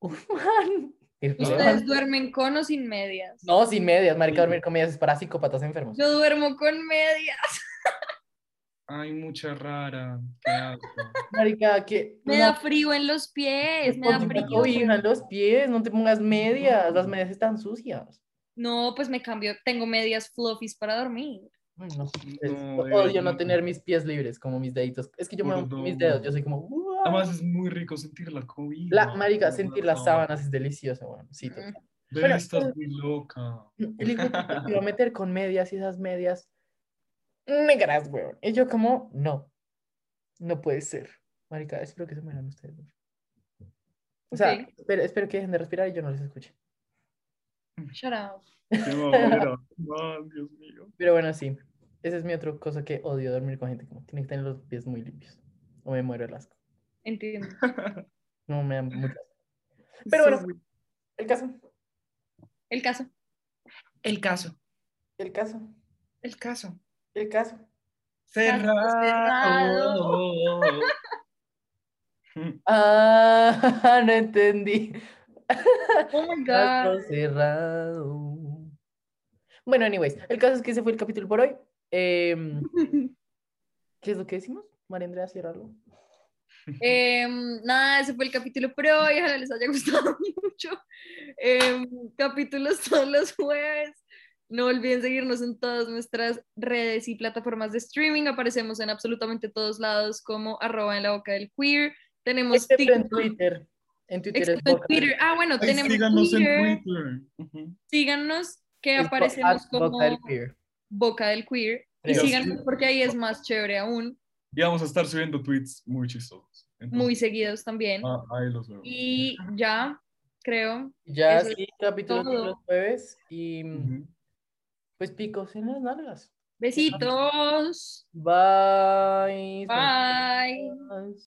Uf, man. ¿Ustedes duermen con o sin medias? No, sin medias, marica, dormir con medias es para psicópatas enfermos. Yo duermo con medias. Ay, mucha rara. Qué asco. Marica, que Me no, da frío en los pies, me da frío. cobija en los pies, no te pongas medias, las medias están sucias. No, pues me cambio, tengo medias fluffies para dormir. Ay, no, es- No, odio no tener mis pies libres, como mis deditos. Es que yo me mis dos. dedos, yo soy como... Además es muy rico sentir la cobija. La, marica, sentir las sábanas es delicioso, bueno, sí, total. Bueno, estás muy loca. El hijo de puta se iba a meter con medias y esas medias negras, weón. Y yo como, no, no puede ser. Marica, espero que se mueran ustedes. weón. O sea, Ok. espero, espero que dejen de respirar y yo no les escuche. Shut up. Dios mío. Pero bueno, sí. Esa es mi otra cosa que odio dormir con gente. Como tiene que tener los pies muy limpios. O me muero el asco. Entiendo. No me dan mucho asco. Pero bueno, el caso. El caso. El caso. El caso. El caso. El caso. Cerrado. Ah, no entendí. Oh my god. cerrado. Bueno, anyways, el caso es que ese fue el capítulo por hoy. Em, ¿Qué es lo que decimos? María Andrea, ciérralo. Em, nada, ese fue el capítulo por hoy. Ojalá les haya gustado mucho. Em, capítulos todos los jueves. No olviden seguirnos en todas nuestras redes y plataformas de streaming. Aparecemos en absolutamente todos lados como arroba en la boca del queer. Tenemos en TikTok, Twitter. En Twitter es en Twitter. Ah, bueno, Ay, tenemos síganos Twitter. en Twitter. Ujú. Síganos, que Es aparecemos como Boca del Queer. Boca del Queer. Y síganos porque ahí es más chévere aún. Y vamos a estar subiendo tweets muy chistosos. Entonces, Muy seguidos también. ah, ahí los veo. Y ya, creo. Ya sí, capítulo todos todo. los jueves. Y Ujú. pues picos en las nalgas. Besitos. Bye. Bye. Bye.